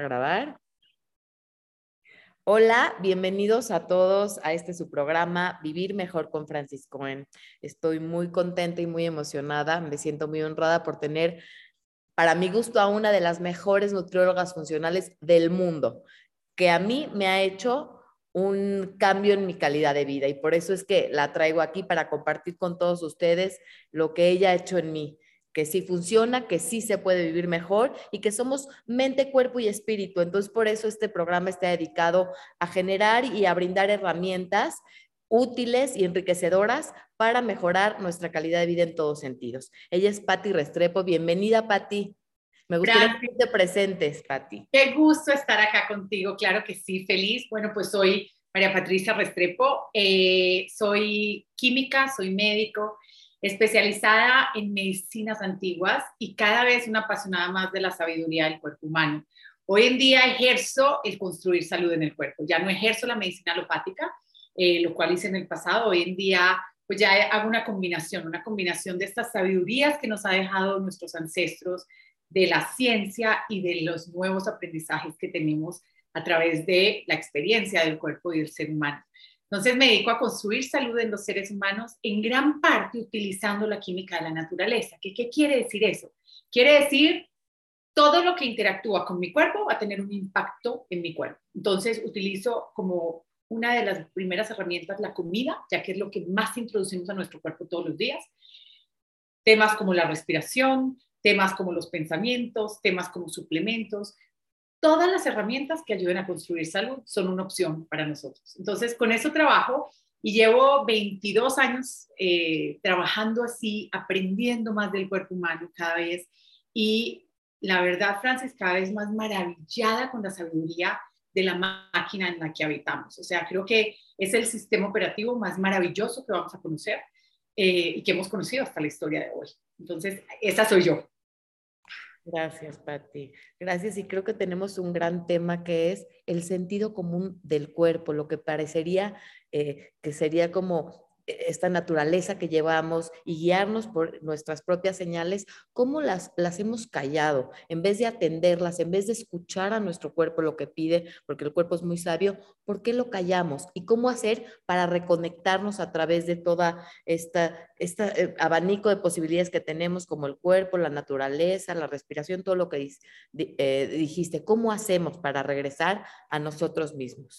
a grabar. Hola, bienvenidos a todos a este su programa Vivir Mejor con Francis Cohen. Estoy muy contenta y muy emocionada. Me siento muy honrada por tener, para mi gusto, a una de las mejores nutriólogas funcionales del mundo, que a mí me ha hecho un cambio en mi calidad de vida y por eso es que la traigo aquí para compartir con todos ustedes lo que ella ha hecho en mí que sí funciona, que sí se puede vivir mejor y que somos mente, cuerpo y espíritu. Entonces, por eso este programa está dedicado a generar y a brindar herramientas útiles y enriquecedoras para mejorar nuestra calidad de vida en todos sentidos. Ella es Patti Restrepo. Bienvenida, Patti. Me gustaría que te presentes, Patti. Qué gusto estar acá contigo, claro que sí, feliz. Bueno, pues soy María Patricia Restrepo, eh, soy química, soy médico, especializada en medicinas antiguas y cada vez una apasionada más de la sabiduría del cuerpo humano. Hoy en día ejerzo el construir salud en el cuerpo, ya no ejerzo la medicina alopática, eh, lo cual hice en el pasado, hoy en día pues ya hago una combinación, una combinación de estas sabidurías que nos ha dejado nuestros ancestros, de la ciencia y de los nuevos aprendizajes que tenemos a través de la experiencia del cuerpo y del ser humano. Entonces me dedico a construir salud en los seres humanos en gran parte utilizando la química de la naturaleza. ¿Qué, qué quiere decir eso? Quiere decir todo lo que interactúa con mi cuerpo va a tener un impacto en mi cuerpo. Entonces utilizo como una de las primeras herramientas la comida, ya que es lo que más introducimos a nuestro cuerpo todos los días. Temas como la respiración, temas como los pensamientos, temas como suplementos, todas las herramientas que ayuden a construir salud son una opción para nosotros. Entonces, con eso trabajo y llevo 22 años eh, trabajando así, aprendiendo más del cuerpo humano cada vez. Y la verdad, Francis, cada vez más maravillada con la sabiduría de la máquina en la que habitamos. O sea, creo que es el sistema operativo más maravilloso que vamos a conocer eh, y que hemos conocido hasta la historia de hoy. Entonces, esa soy yo. Gracias, Patti. Gracias. Y creo que tenemos un gran tema que es el sentido común del cuerpo, lo que parecería eh, que sería como esta naturaleza que llevamos y guiarnos por nuestras propias señales, ¿cómo las, las hemos callado? En vez de atenderlas, en vez de escuchar a nuestro cuerpo lo que pide, porque el cuerpo es muy sabio, ¿por qué lo callamos? ¿Y cómo hacer para reconectarnos a través de toda esta, este eh, abanico de posibilidades que tenemos, como el cuerpo, la naturaleza, la respiración, todo lo que eh, dijiste? ¿Cómo hacemos para regresar a nosotros mismos?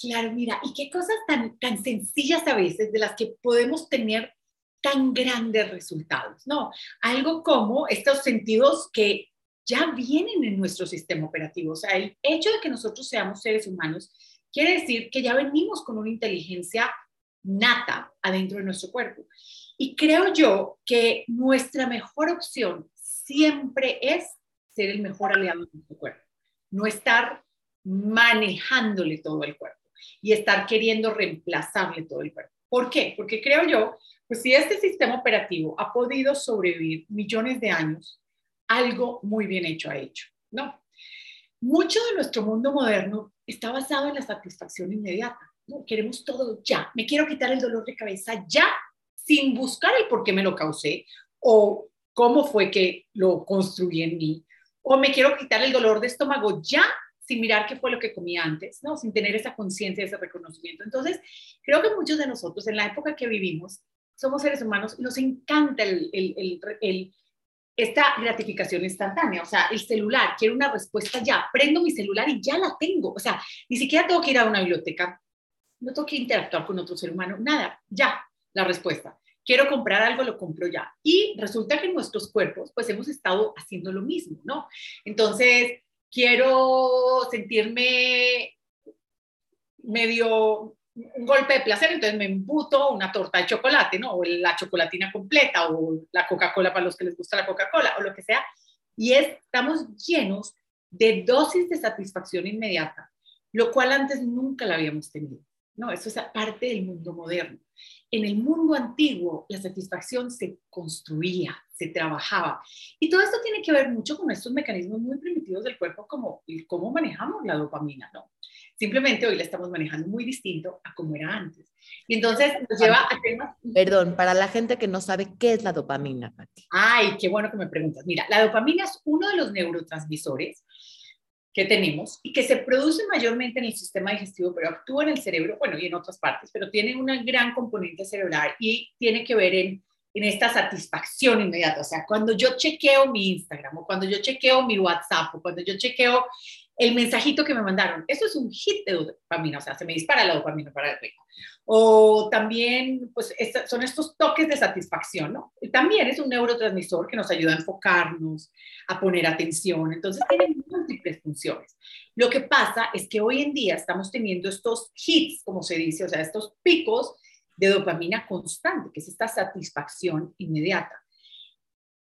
Claro, mira, y qué cosas tan, tan sencillas a veces de las que podemos tener tan grandes resultados, ¿no? Algo como estos sentidos que ya vienen en nuestro sistema operativo. O sea, el hecho de que nosotros seamos seres humanos quiere decir que ya venimos con una inteligencia nata adentro de nuestro cuerpo. Y creo yo que nuestra mejor opción siempre es ser el mejor aliado de nuestro cuerpo, no estar manejándole todo el cuerpo y estar queriendo reemplazarle todo el cuerpo. ¿Por qué? Porque creo yo, pues si este sistema operativo ha podido sobrevivir millones de años, algo muy bien hecho ha hecho, ¿no? Mucho de nuestro mundo moderno está basado en la satisfacción inmediata. Queremos todo ya. Me quiero quitar el dolor de cabeza ya, sin buscar el por qué me lo causé o cómo fue que lo construí en mí. O me quiero quitar el dolor de estómago ya, sin mirar qué fue lo que comía antes, ¿no? Sin tener esa conciencia, ese reconocimiento. Entonces, creo que muchos de nosotros en la época que vivimos somos seres humanos nos encanta el, el, el, esta gratificación instantánea, o sea, el celular, quiero una respuesta ya, prendo mi celular y ya la tengo, o sea, ni siquiera tengo que ir a una biblioteca, no tengo que interactuar con otro ser humano, nada, ya, la respuesta. Quiero comprar algo, lo compro ya. Y resulta que nuestros cuerpos, pues hemos estado haciendo lo mismo, ¿no? Entonces, quiero sentirme medio un golpe de placer, entonces me embuto una torta de chocolate, ¿no? O la chocolatina completa, o la Coca-Cola para los que les gusta la Coca-Cola, o lo que sea. Y estamos llenos de dosis de satisfacción inmediata, lo cual antes nunca la habíamos tenido, ¿no? Eso es parte del mundo moderno. En el mundo antiguo, la satisfacción se construía, se trabajaba. Y todo esto tiene que ver mucho con estos mecanismos muy primitivos del cuerpo, como cómo manejamos la dopamina, ¿no? Simplemente hoy la estamos manejando muy distinto a como era antes. Y entonces nos lleva a temas... Perdón, para la gente que no sabe qué es la dopamina, Pati. Ay, qué bueno que me preguntas. Mira, la dopamina es uno de los neurotransmisores que tenemos y que se produce mayormente en el sistema digestivo, pero actúa en el cerebro, bueno, y en otras partes, pero tiene una gran componente cerebral y tiene que ver en, en esta satisfacción inmediata. O sea, cuando yo chequeo mi Instagram o cuando yo chequeo mi WhatsApp o cuando yo chequeo el mensajito que me mandaron, eso es un hit de dopamina, o sea, se me dispara la dopamina para arriba. O también, pues, son estos toques de satisfacción, ¿no? También es un neurotransmisor que nos ayuda a enfocarnos, a poner atención. Entonces, tiene múltiples funciones. Lo que pasa es que hoy en día estamos teniendo estos hits, como se dice, o sea, estos picos de dopamina constante, que es esta satisfacción inmediata,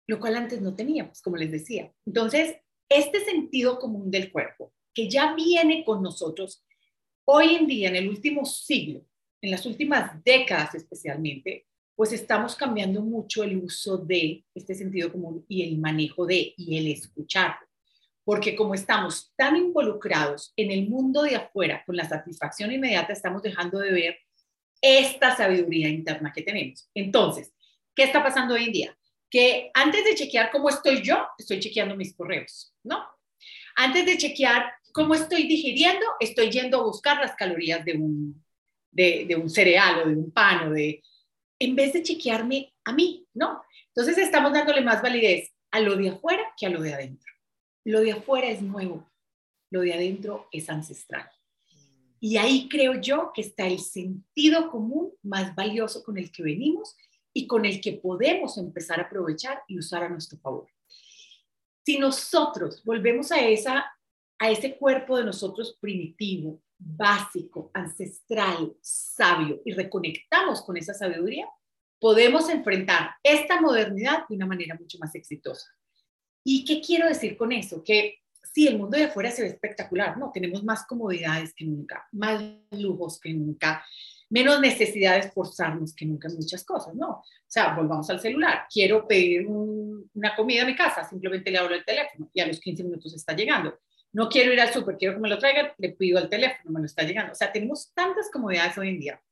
lo cual antes no teníamos, como les decía. Entonces, este sentido común del cuerpo, que ya viene con nosotros hoy en día, en el último siglo, en las últimas décadas especialmente, pues estamos cambiando mucho el uso de este sentido común y el manejo de y el escuchar. Porque como estamos tan involucrados en el mundo de afuera con la satisfacción inmediata, estamos dejando de ver esta sabiduría interna que tenemos. Entonces, ¿qué está pasando hoy en día? Que antes de chequear cómo estoy yo, estoy chequeando mis correos, ¿no? Antes de chequear cómo estoy digiriendo, estoy yendo a buscar las calorías de un, de, un cereal o de un pan o de, en vez de chequearme a mí, ¿no? Entonces estamos dándole más validez a lo de afuera que a lo de adentro. Lo de afuera es nuevo, lo de adentro es ancestral. Y ahí creo yo que está el sentido común más valioso con el que venimos y con el que podemos empezar a aprovechar y usar a nuestro favor. Si nosotros volvemos a, esa, a ese cuerpo de nosotros primitivo, básico, ancestral, sabio y reconectamos con esa sabiduría, podemos enfrentar esta modernidad de una manera mucho más exitosa. ¿Y qué quiero decir con eso? Que sí, el mundo de afuera se ve espectacular, ¿no? Tenemos más comodidades que nunca, más lujos que nunca, menos necesidad de esforzarnos que nunca en muchas cosas, ¿no? O sea, volvamos al celular. Quiero pedir una comida a mi casa, simplemente le abro el teléfono y a los 15 minutos está llegando. No quiero ir al súper, quiero que me lo traigan, le pido al teléfono, me lo está llegando. O sea, tenemos tantas comodidades hoy en día.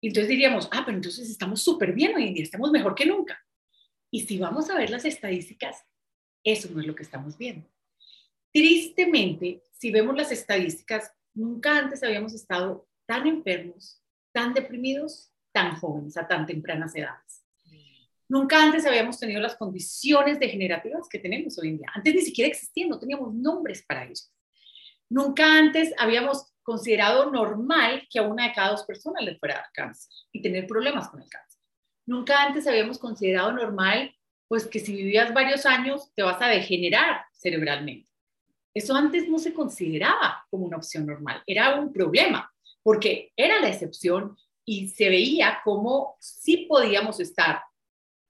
Y entonces diríamos, ah, pero entonces estamos súper bien hoy en día, estamos mejor que nunca. Y si vamos a ver las estadísticas, eso no es lo que estamos viendo. Tristemente, si vemos las estadísticas, nunca antes habíamos estado tan enfermos, tan deprimidos, tan jóvenes, a tan tempranas edades. Nunca antes habíamos tenido las condiciones degenerativas que tenemos hoy en día. Antes ni siquiera existían, no teníamos nombres para ellos. Nunca antes habíamos considerado normal que a una de cada dos personas le fuera a dar cáncer y tener problemas con el cáncer. Nunca antes habíamos considerado normal, pues que si vivías varios años te vas a degenerar cerebralmente. Eso antes no se consideraba como una opción normal, era un problema porque era la excepción y se veía como sí podíamos estar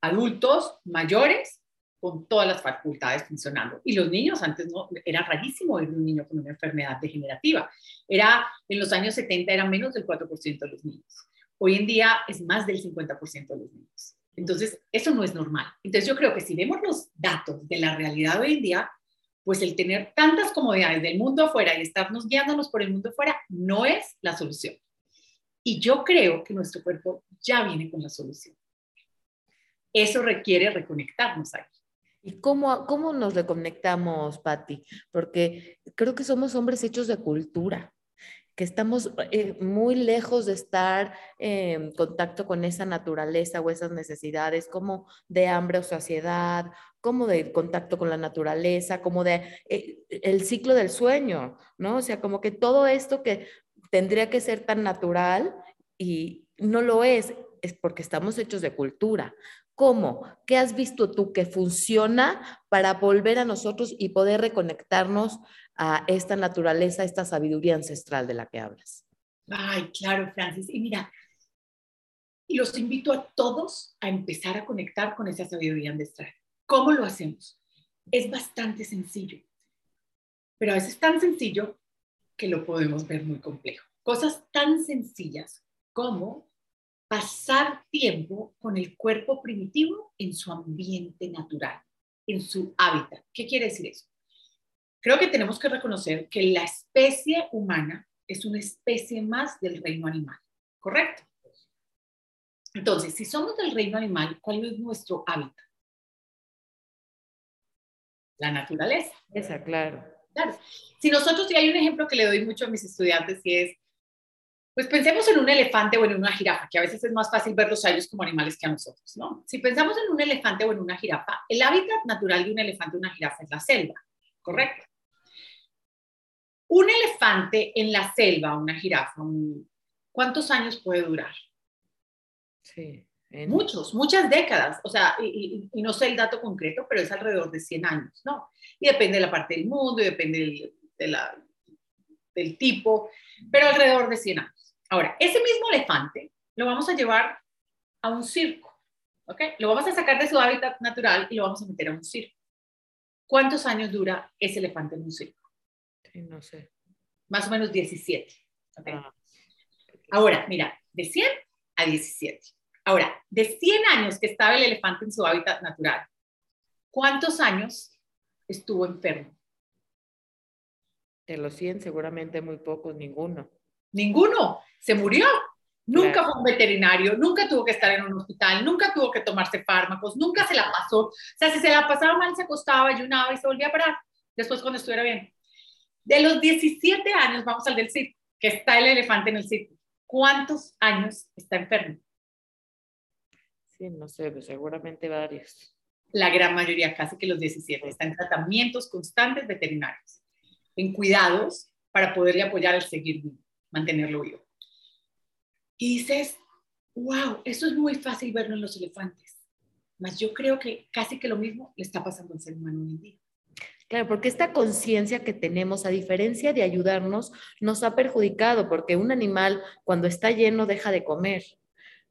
adultos mayores con todas las facultades funcionando. Y los niños antes no, era rarísimo ver un niño con una enfermedad degenerativa. Era, en los años 70 era menos del 4% de los niños. Hoy en día es más del 50% de los niños. Entonces, eso no es normal. Entonces, yo creo que si vemos los datos de la realidad hoy en día, pues el tener tantas comodidades del mundo afuera y estarnos guiándonos por el mundo afuera no es la solución. Y yo creo que nuestro cuerpo ya viene con la solución. Eso requiere reconectarnos ahí. ¿Y cómo, cómo nos reconectamos, Patti? Porque creo que somos hombres hechos de cultura que estamos eh, muy lejos de estar en contacto con esa naturaleza o esas necesidades como de hambre o saciedad, como de contacto con la naturaleza, como de eh, el ciclo del sueño, ¿no? O sea, como que todo esto que tendría que ser tan natural y no lo es, es porque estamos hechos de cultura. ¿Cómo? ¿Qué has visto tú que funciona para volver a nosotros y poder reconectarnos a esta naturaleza, esta sabiduría ancestral de la que hablas? Ay, claro, Francis. Y mira, los invito a todos a empezar a conectar con esa sabiduría ancestral. ¿Cómo lo hacemos? Es bastante sencillo, pero a veces tan sencillo que lo podemos ver muy complejo. Cosas tan sencillas como pasar tiempo con el cuerpo primitivo en su ambiente natural, en su hábitat. ¿Qué quiere decir eso? Creo que tenemos que reconocer que la especie humana es una especie más del reino animal, ¿correcto? Entonces, si somos del reino animal, ¿cuál es nuestro hábitat? La naturaleza. Esa, claro. Claro. Si nosotros, y hay un ejemplo que le doy mucho a mis estudiantes y es, pues pensemos en un elefante o en una jirafa, que a veces es más fácil verlos a ellos como animales que a nosotros, ¿no? Si pensamos en un elefante o en una jirafa, el hábitat natural de un elefante o una jirafa es la selva, ¿correcto? Un elefante en la selva, una jirafa, ¿cuántos años puede durar? Sí. Muchos, muchas décadas, o sea, y, no sé el dato concreto, pero es alrededor de 100 años, ¿no? Y depende de la parte del mundo y depende de la, del tipo, pero alrededor de 100 años. Ahora, ese mismo elefante lo vamos a llevar a un circo, ¿ok? Lo vamos a sacar de su hábitat natural y lo vamos a meter a un circo. ¿Cuántos años dura ese elefante en un circo? Sí, no sé. Más o menos 17. ¿okay? Ah, Ahora, mira, de 100 a 17. Ahora, de 100 años que estaba el elefante en su hábitat natural, ¿cuántos años estuvo enfermo? De los 100, seguramente muy pocos, ninguno. Ninguno, se murió. Nunca fue un veterinario, nunca tuvo que estar en un hospital, nunca tuvo que tomarse fármacos, nunca se la pasó. O sea, si se la pasaba mal, se acostaba, ayunaba y se volvía a parar. Después, cuando estuviera bien. De los 17 años, vamos al del circo, que está el elefante en el circo. ¿Cuántos años está enfermo? No sé, pues, seguramente varios. La gran mayoría, casi que los 17, están en tratamientos constantes veterinarios, en cuidados para poderle apoyar al seguir vivo, mantenerlo vivo. Y dices, wow, eso es muy fácil verlo en los elefantes. Mas yo creo que casi que lo mismo le está pasando al ser humano hoy en día. Claro, porque esta conciencia que tenemos, a diferencia de ayudarnos, nos ha perjudicado, porque un animal cuando está lleno deja de comer.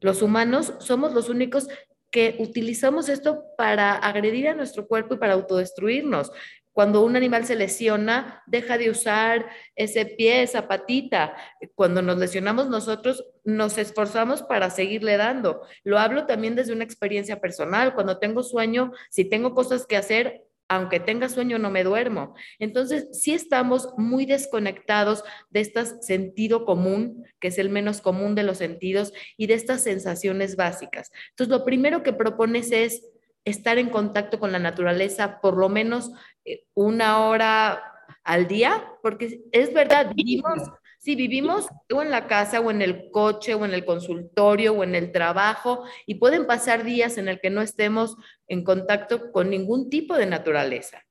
Los humanos somos los únicos que utilizamos esto para agredir a nuestro cuerpo y para autodestruirnos. Cuando un animal se lesiona, deja de usar ese pie, esa patita. Cuando nos lesionamos nosotros, nos esforzamos para seguirle dando. Lo hablo también desde una experiencia personal. Cuando tengo sueño, si tengo cosas que hacer, aunque tenga sueño no me duermo. Entonces, sí estamos muy desconectados de este sentido común, que es el menos común de los sentidos, y de estas sensaciones básicas. Entonces, lo primero que propones es estar en contacto con la naturaleza por lo menos eh, una hora al día, porque es verdad, vivimos si vivimos o en la casa o en el coche o en el consultorio o en el trabajo y pueden pasar días en el que no estemos en contacto con ningún tipo de naturaleza.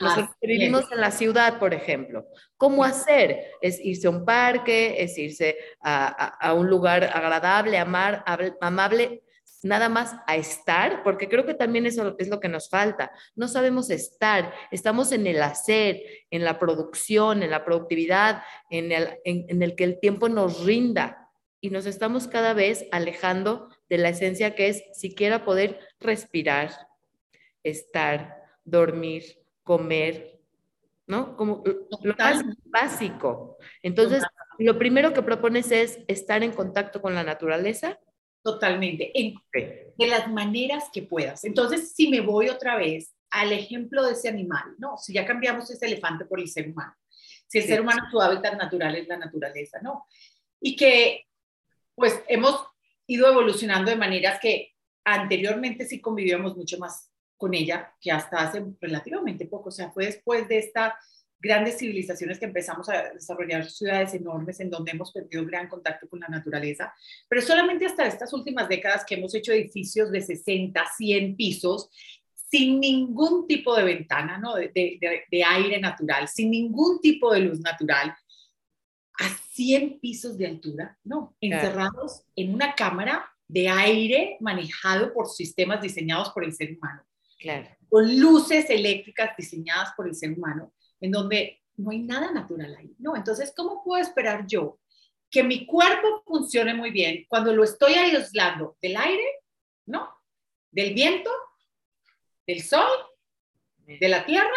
Nosotros vivimos en la ciudad, por ejemplo. ¿Cómo hacer? Es irse a un parque, es irse a, un lugar agradable, amar, amable, nada más a estar, porque creo que también eso es lo que nos falta. No sabemos estar, estamos en el hacer, en la producción, en la productividad, en el, en, el que el tiempo nos rinda y nos estamos cada vez alejando de la esencia que es siquiera poder respirar, estar, dormir, comer, ¿no? Como lo más básico. Entonces, lo primero que propones es estar en contacto con la naturaleza Totalmente, en, de las maneras que puedas. Entonces, si me voy otra vez al ejemplo de ese animal, ¿no? Si ya cambiamos ese elefante por el ser humano, si el ser humano su hábitat natural es la naturaleza, ¿no? Y que, pues, hemos ido evolucionando de maneras que anteriormente sí convivíamos mucho más con ella que hasta hace relativamente poco, o sea, fue después de esta grandes civilizaciones que empezamos a desarrollar ciudades enormes en donde hemos perdido gran contacto con la naturaleza, pero solamente hasta estas últimas décadas que hemos hecho edificios de 60, 100 pisos sin ningún tipo de ventana, ¿no? de, de, aire natural, sin ningún tipo de luz natural, a 100 pisos de altura, ¿no? Encerrados en una cámara de aire manejado por sistemas diseñados por el ser humano. Claro. Con luces eléctricas diseñadas por el ser humano en donde no hay nada natural ahí, ¿no? Entonces, ¿cómo puedo esperar yo que mi cuerpo funcione muy bien cuando lo estoy aislando del aire, ¿no? Del viento, del sol, de la tierra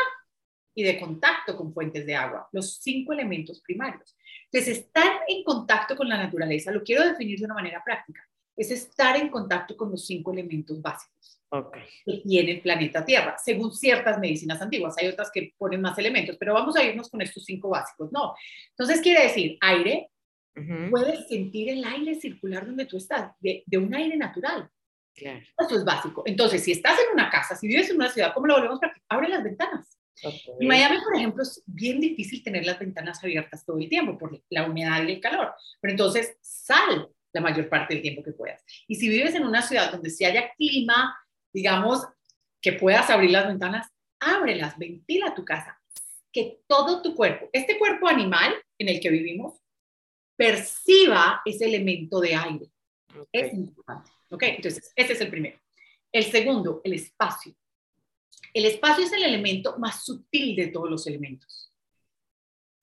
y de contacto con fuentes de agua, los cinco elementos primarios. Entonces, estar en contacto con la naturaleza, lo quiero definir de una manera práctica, es estar en contacto con los cinco elementos básicos que tiene el planeta Tierra, según ciertas medicinas antiguas. Hay otras que ponen más elementos, pero vamos a irnos con estos cinco básicos. No. Entonces quiere decir aire. Puedes sentir el aire circular donde tú estás, de, un aire natural. Claro. Eso es básico. Entonces, si estás en una casa, si vives en una ciudad, ¿cómo lo volvemos para Abre las ventanas. En Miami, por ejemplo, es bien difícil tener las ventanas abiertas todo el tiempo por la humedad y el calor. Pero entonces, sal la mayor parte del tiempo que puedas. Y si vives en una ciudad donde si haya clima, digamos, que puedas abrir las ventanas, ábrelas, ventila tu casa. Que todo tu cuerpo, este cuerpo animal en el que vivimos, perciba ese elemento de aire. Es importante. ¿Ok? Entonces, ese es el primero. El segundo, el espacio. El espacio es el elemento más sutil de todos los elementos.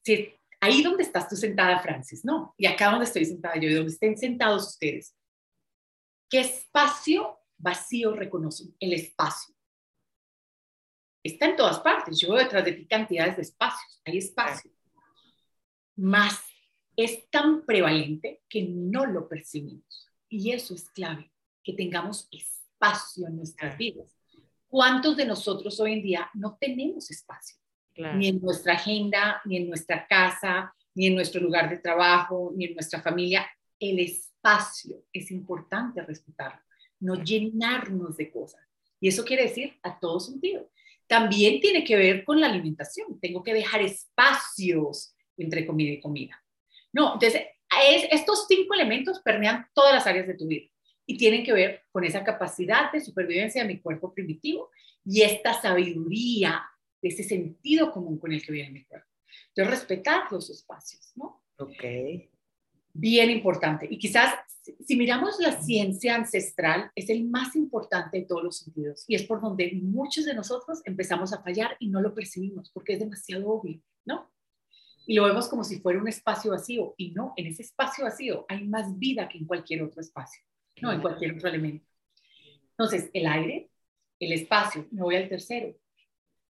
Si, ahí donde estás tú sentada, Francis, ¿no? Y acá donde estoy sentada yo, y donde estén sentados ustedes. ¿Qué espacio vacío reconocen? El espacio. Está en todas partes. Yo veo detrás de ti cantidades de espacios. Hay espacio. Más es tan prevalente que no lo percibimos. Y eso es clave, que tengamos espacio en nuestras vidas. ¿Cuántos de nosotros hoy en día no tenemos espacio? Ni en nuestra agenda, ni en nuestra casa, ni en nuestro lugar de trabajo, ni en nuestra familia. El espacio es importante respetarlo, no llenarnos de cosas. Y eso quiere decir a todo sentido. También tiene que ver con la alimentación. Tengo que dejar espacios entre comida y comida. No, entonces, estos cinco elementos permean todas las áreas de tu vida y tienen que ver con esa capacidad de supervivencia de mi cuerpo primitivo y esta sabiduría, ese sentido común con el que viene mi cuerpo. Entonces, respetar los espacios, ¿no? Ok. Bien importante. Y quizás, si miramos la ciencia ancestral, es el más importante de todos los sentidos y es por donde muchos de nosotros empezamos a fallar y no lo percibimos porque es demasiado obvio, ¿no? Y lo vemos como si fuera un espacio vacío y no, en ese espacio vacío hay más vida que en cualquier otro espacio no en cualquier otro elemento. Entonces, el aire, el espacio, me voy al tercero,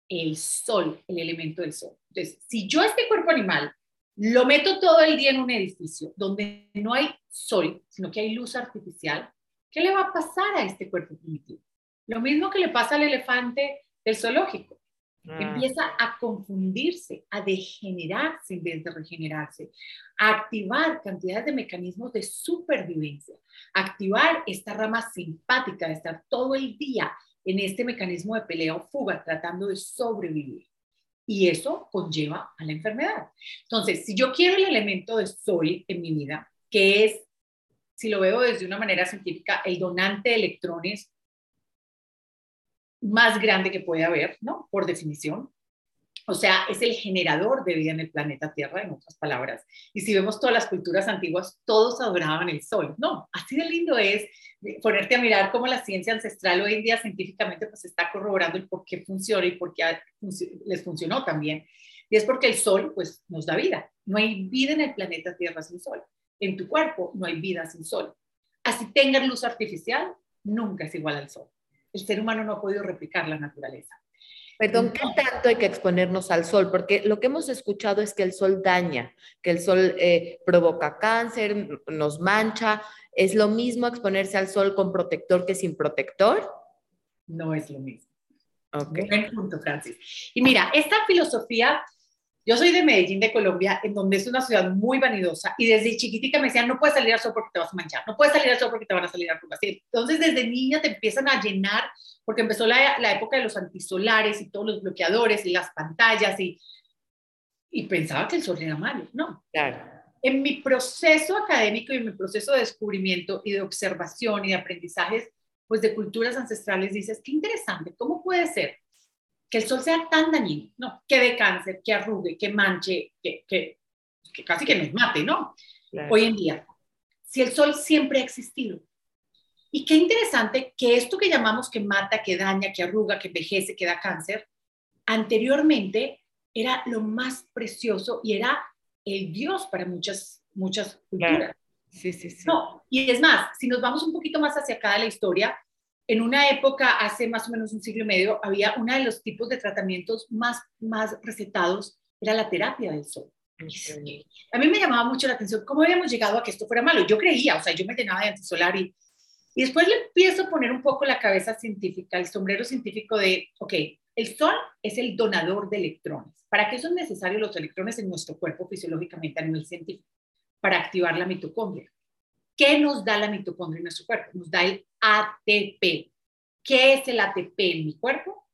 el sol, el elemento del sol. Entonces, si yo este cuerpo animal lo meto todo el día en un edificio donde no hay sol, sino que hay luz artificial, ¿qué le va a pasar a este cuerpo primitivo? Lo mismo que le pasa al elefante del zoológico. Ah. Empieza a confundirse, a degenerarse en vez de regenerarse, a activar cantidades de mecanismos de supervivencia, activar esta rama simpática de estar todo el día en este mecanismo de pelea o fuga tratando de sobrevivir. Y eso conlleva a la enfermedad. Entonces, si yo quiero el elemento de sol en mi vida, que es, si lo veo desde una manera científica, el donante de electrones más grande que puede haber, ¿no? Por definición. O sea, es el generador de vida en el planeta Tierra, en otras palabras. Y si vemos todas las culturas antiguas, todos adoraban el sol. No, así de lindo es ponerte a mirar cómo la ciencia ancestral hoy en día científicamente pues está corroborando el por qué funciona y por qué les funcionó también. Y es porque el sol pues nos da vida. No hay vida en el planeta Tierra sin sol. En tu cuerpo no hay vida sin sol. Así tengan luz artificial, nunca es igual al sol el ser humano no ha podido replicar la naturaleza. Perdón, ¿qué tanto hay que exponernos al sol? Porque lo que hemos escuchado es que el sol daña, que el sol eh, provoca cáncer, nos mancha. ¿Es lo mismo exponerse al sol con protector que sin protector? No es lo mismo. Ok. Buen punto, Francis. Y mira, esta filosofía yo soy de Medellín, de Colombia, en donde es una ciudad muy vanidosa y desde chiquitica me decían, no puedes salir al sol porque te vas a manchar, no puedes salir al sol porque te van a salir arrugas. Entonces desde niña te empiezan a llenar, porque empezó la, la, época de los antisolares y todos los bloqueadores y las pantallas y, y pensaba que el sol era malo. No. Claro. En mi proceso académico y en mi proceso de descubrimiento y de observación y de aprendizajes, pues de culturas ancestrales, dices, qué interesante, ¿cómo puede ser que el sol sea tan dañino, ¿no? Que de cáncer, que arrugue, que manche, que, que, que casi que nos mate, ¿no? Hoy en día. Si el sol siempre ha existido. Y qué interesante que esto que llamamos que mata, que daña, que arruga, que envejece, que da cáncer, anteriormente era lo más precioso y era el Dios para muchas, muchas culturas. Sí, sí, sí. No, y es más, si nos vamos un poquito más hacia acá de la historia, en una época, hace más o menos un siglo y medio, había uno de los tipos de tratamientos más, más recetados, era la terapia del sol. A mí me llamaba mucho la atención cómo habíamos llegado a que esto fuera malo. Yo creía, o sea, yo me llenaba de antisolar y, y después le empiezo a poner un poco la cabeza científica, el sombrero científico de, ok, el sol es el donador de electrones. ¿Para qué son necesarios los electrones en nuestro cuerpo fisiológicamente a nivel científico? Para activar la mitocondria. ¿Qué nos da la mitocondria en nuestro cuerpo? Nos da el ATP. ¿Qué es el ATP en mi cuerpo?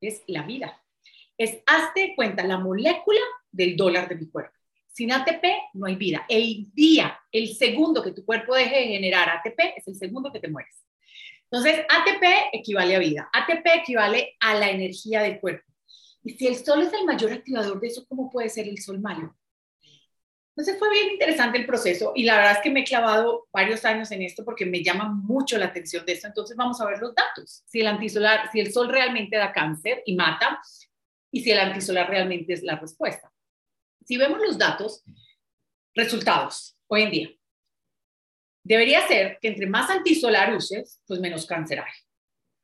Es la vida. Es, hazte cuenta, la molécula del dólar de mi cuerpo. Sin ATP no hay vida. El día, el segundo que tu cuerpo deje de generar ATP es el segundo que te mueres. Entonces, ATP equivale a vida. ATP equivale a la energía del cuerpo. Y si el sol es el mayor activador de eso, ¿cómo puede ser el sol malo? Entonces fue bien interesante el proceso y la verdad es que me he clavado varios años en esto porque me llama mucho la atención de esto. Entonces vamos a ver los datos. Si el antisolar, si el sol realmente da cáncer y mata y si el antisolar realmente es la respuesta. Si vemos los datos, resultados hoy en día. Debería ser que entre más antisolar uses, pues menos cáncer hay.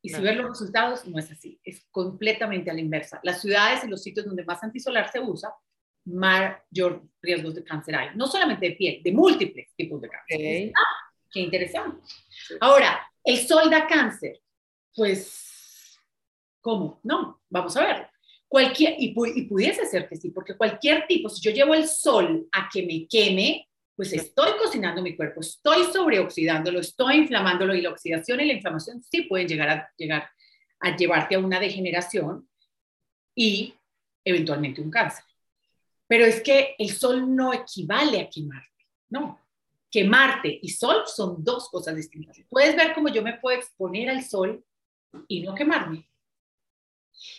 Y si ves los resultados, no es así. Es completamente a la inversa. Las ciudades y los sitios donde más antisolar se usa mayor riesgos de cáncer hay. No solamente de piel, de múltiples tipos de cáncer. Ah, qué interesante. Ahora, ¿el sol da cáncer? Pues, ¿cómo? No, vamos a ver. Cualquier, y, y pudiese ser que sí, porque cualquier tipo, si yo llevo el sol a que me queme, pues estoy cocinando mi cuerpo, estoy sobreoxidándolo, estoy inflamándolo y la oxidación y la inflamación sí pueden llegar a, llegar a llevarte a una degeneración y eventualmente un cáncer. Pero es que el sol no equivale a quemarte, no. Quemarte y sol son dos cosas distintas. Puedes ver cómo yo me puedo exponer al sol y no quemarme.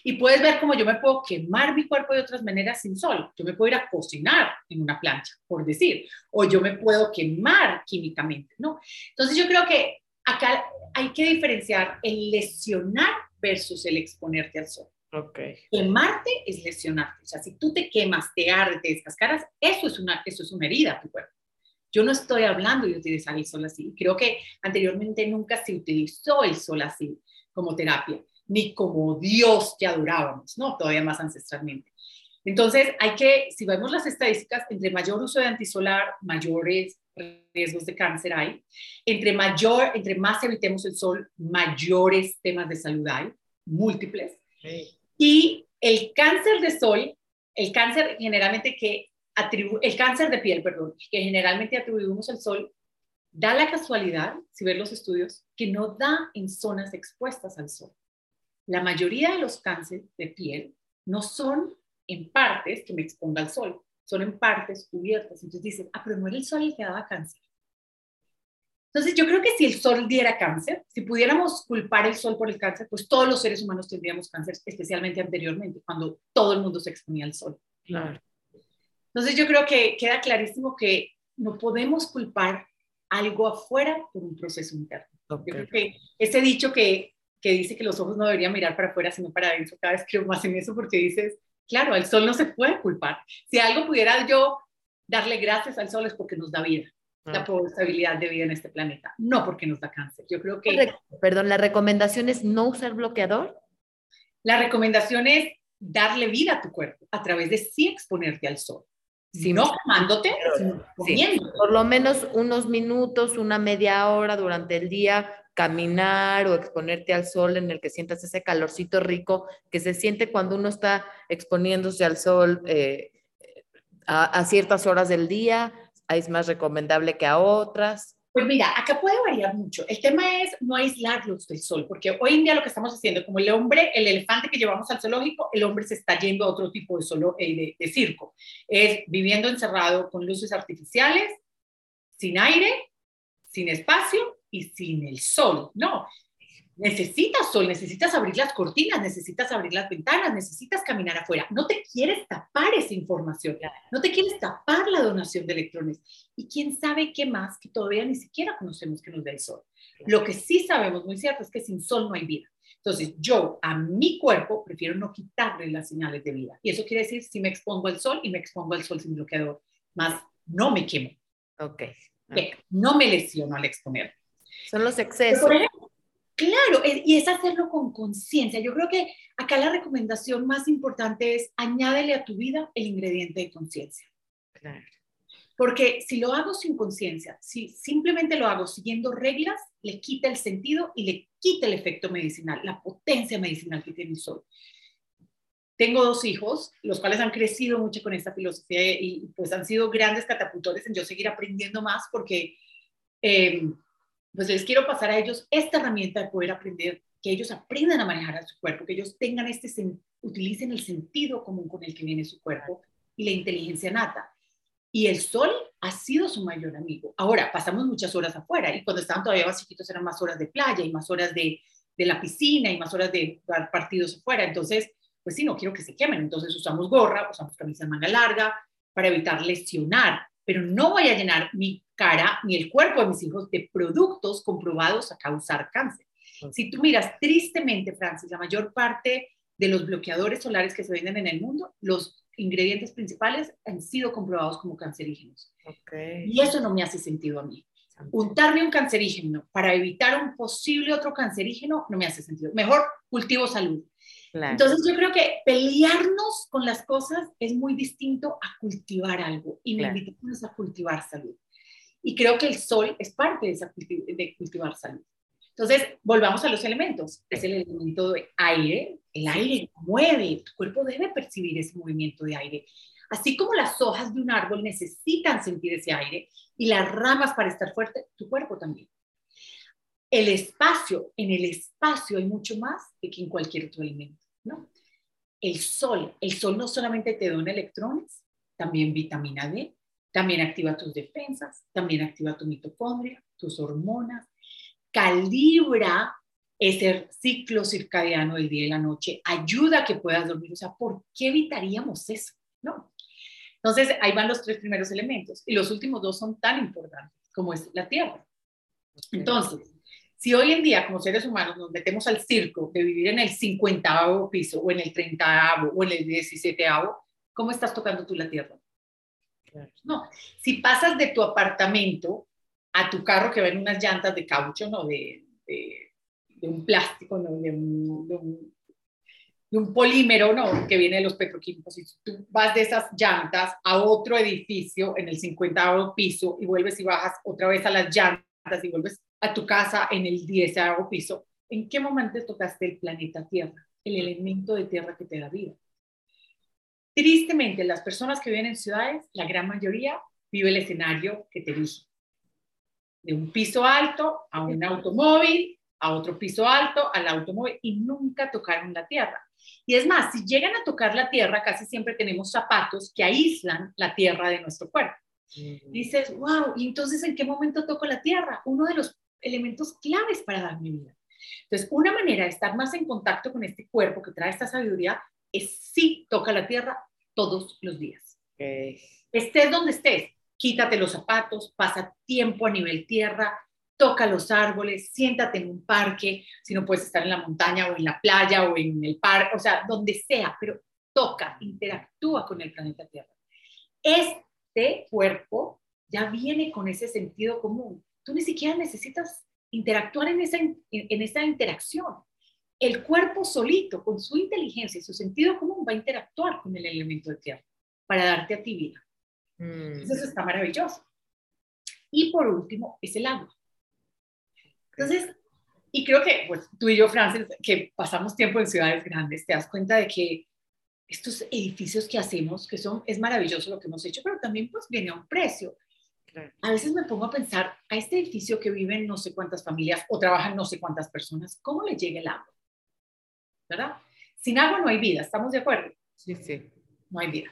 Y puedes ver cómo yo me puedo quemar mi cuerpo de otras maneras sin sol. Yo me puedo ir a cocinar en una plancha, por decir, o yo me puedo quemar químicamente, ¿no? Entonces yo creo que acá hay que diferenciar el lesionar versus el exponerte al sol. Okay. Quemarte es lesionarte. O sea, si tú te quemas, te ardes, te descascaras, eso es una, eso es una herida a tu cuerpo. Yo no estoy hablando de utilizar el sol así. Creo que anteriormente nunca se utilizó el sol así como terapia, ni como Dios que adorábamos, ¿no? Todavía más ancestralmente. Entonces, hay que, si vemos las estadísticas, entre mayor uso de antisolar, mayores riesgos de cáncer hay. Entre mayor, entre más evitemos el sol, mayores temas de salud hay, múltiples. Y el cáncer de sol, el cáncer generalmente que el cáncer de piel, perdón, que generalmente atribuimos al sol, da la casualidad, si ven los estudios, que no da en zonas expuestas al sol. La mayoría de los cánceres de piel no son en partes que me exponga al sol, son en partes cubiertas. Entonces dicen, ah, pero no era el sol el que daba cáncer. Entonces, yo creo que si el sol diera cáncer, si pudiéramos culpar el sol por el cáncer, pues todos los seres humanos tendríamos cáncer, especialmente anteriormente, cuando todo el mundo se exponía al sol. Claro. Entonces, yo creo que queda clarísimo que no podemos culpar algo afuera por un proceso interno. Yo creo que ese dicho que, que dice que los ojos no deberían mirar para afuera, sino para adentro, cada vez creo más en eso porque dices, claro, al sol no se puede culpar. Si algo pudiera yo darle gracias al sol es porque nos da vida la ah. posibilidad de vida en este planeta, no porque nos da cáncer. Yo creo que... Perdón, ¿la recomendación es no usar bloqueador? La recomendación es darle vida a tu cuerpo a través de sí exponerte al sol. Si no quemándote, Por lo menos unos minutos, una media hora durante el día, caminar o exponerte al sol en el que sientas ese calorcito rico que se siente cuando uno está exponiéndose al sol eh, a ciertas horas del día es más recomendable que a otras? Pues mira, acá puede variar mucho. El tema es no aislarlos del sol, porque hoy en día lo que estamos haciendo, como el hombre, el elefante que llevamos al zoológico, el hombre se está yendo a otro tipo de, solo, eh, de circo. Es viviendo encerrado con luces artificiales, sin aire, sin espacio y sin el sol. No, necesitas sol, necesitas abrir las cortinas, necesitas abrir las ventanas, necesitas caminar afuera. No te quieres tapar esa información, no te quieres tapar la donación de electrones. Y quién sabe qué más que todavía ni siquiera conocemos que nos da el sol. Lo que sí sabemos muy cierto es que sin sol no hay vida. Entonces, yo a mi cuerpo prefiero no quitarle las señales de vida. Y eso quiere decir si me expongo al sol y me expongo al sol sin bloqueador, más no me quemo. Ok. No me lesiono al exponer. Son los excesos. Claro, y es hacerlo con conciencia. Yo creo que acá la recomendación más importante es añádele a tu vida el ingrediente de conciencia. Claro. Porque si lo hago sin conciencia, si simplemente lo hago siguiendo reglas, le quita el sentido y le quita el efecto medicinal, la potencia medicinal que tiene el sol. Tengo dos hijos, los cuales han crecido mucho con esta filosofía y pues han sido grandes catapultores en yo seguir aprendiendo más porque eh, pues les quiero pasar a ellos esta herramienta de poder aprender que ellos aprendan a manejar a su cuerpo, que ellos tengan este, utilicen el sentido común con el que viene su cuerpo y la inteligencia nata. Y el sol ha sido su mayor amigo. Ahora, pasamos muchas horas afuera y cuando estaban todavía más eran más horas de playa y más horas de, de la piscina y más horas de dar partidos afuera. Entonces, pues sí, no quiero que se quemen. Entonces usamos gorra, usamos camisa de manga larga para evitar lesionar, pero no voy a llenar mi cara ni el cuerpo de mis hijos de productos comprobados a causar cáncer. Si tú miras, tristemente, Francis, la mayor parte de los bloqueadores solares que se venden en el mundo, los ingredientes principales han sido comprobados como cancerígenos. Y eso no me hace sentido a mí. Untarme un cancerígeno para evitar un posible otro cancerígeno no me hace sentido. Mejor cultivo salud. Entonces yo creo que pelearnos con las cosas es muy distinto a cultivar algo y me invitamos a cultivar salud. Y creo que el sol es parte de, esa de cultivar salud. Entonces, volvamos a los elementos. Es el elemento de aire. El aire mueve, tu cuerpo debe percibir ese movimiento de aire. Así como las hojas de un árbol necesitan sentir ese aire y las ramas para estar fuerte, tu cuerpo también. El espacio, en el espacio hay mucho más que en cualquier otro elemento. ¿No? El sol, el sol no solamente te da electrones, también vitamina D, también activa tus defensas, también activa tu mitocondria, tus hormonas, calibra ese ciclo circadiano del día y la noche, ayuda a que puedas dormir. O sea, ¿por qué evitaríamos eso? ¿No? Entonces, ahí van los tres primeros elementos. Y los últimos dos son tan importantes como es la tierra. Entonces, si hoy en día, como seres humanos, nos metemos al circo de vivir en el 50 piso o en el 30 o en el 17 ¿cómo estás tocando tú la tierra? No, si pasas de tu apartamento a tu carro que va en unas llantas de caucho, no de, de, un plástico, no de un, de un, polímero, no, que viene de los petroquímicos, y tú vas de esas llantas a otro edificio en el 50 piso y vuelves y bajas otra vez a las llantas y vuelves a tu casa en el 10 piso, ¿en qué momento tocaste el planeta Tierra, el elemento de tierra que te da vida? Tristemente, las personas que viven en ciudades, la gran mayoría vive el escenario que te dije. De un piso alto a un automóvil, a otro piso alto, al automóvil, y nunca tocaron la tierra. Y es más, si llegan a tocar la tierra, casi siempre tenemos zapatos que aíslan la tierra de nuestro cuerpo. Dices, wow, ¿y entonces en qué momento toco la tierra? Uno de los elementos claves para dar mi vida. Entonces, una manera de estar más en contacto con este cuerpo que trae esta sabiduría es si toca la tierra todos los días. Estés donde estés, quítate los zapatos, pasa tiempo a nivel tierra, toca los árboles, siéntate en un parque, si no puedes estar en la montaña o en la playa o en el parque, o sea, donde sea, pero toca, interactúa con el planeta Tierra. Este cuerpo ya viene con ese sentido común tú ni siquiera necesitas interactuar en esa, en, esa interacción. El cuerpo solito, con su inteligencia y su sentido común, va a interactuar con el elemento de tierra para darte a ti vida. Mm. Eso está maravilloso. Y por último, es el agua. Entonces, y creo que pues, tú y yo, Francis, que pasamos tiempo en ciudades grandes, te das cuenta de que estos edificios que hacemos, que son, es maravilloso lo que hemos hecho, pero también pues viene a un precio. A veces me pongo a pensar, a este edificio que viven no sé cuántas familias o trabajan no sé cuántas personas, ¿cómo le llega el agua? ¿Verdad? Sin agua no hay vida, ¿estamos de acuerdo? Sí, sí. No hay vida.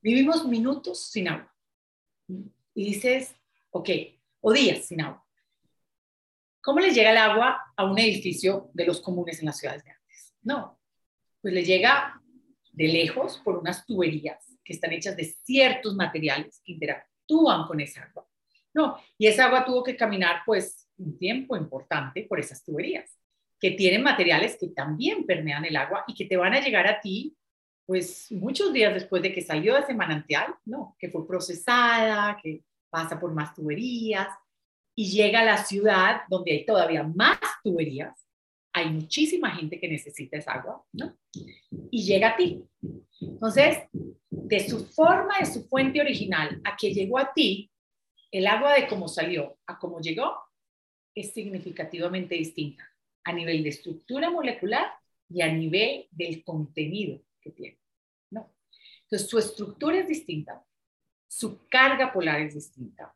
Vivimos minutos sin agua. Y dices, ok, o días sin agua. ¿Cómo le llega el agua a un edificio de los comunes en las ciudades grandes? No, pues le llega de lejos por unas tuberías que están hechas de ciertos materiales que interactúan actúan con esa agua. No, y esa agua tuvo que caminar pues un tiempo importante por esas tuberías, que tienen materiales que también permean el agua y que te van a llegar a ti pues muchos días después de que salió de ese manantial, ¿no? Que fue procesada, que pasa por más tuberías y llega a la ciudad donde hay todavía más tuberías. Hay muchísima gente que necesita esa agua, ¿no? Y llega a ti. Entonces, de su forma, de su fuente original, a que llegó a ti, el agua de cómo salió a cómo llegó es significativamente distinta a nivel de estructura molecular y a nivel del contenido que tiene. ¿no? Entonces, su estructura es distinta, su carga polar es distinta,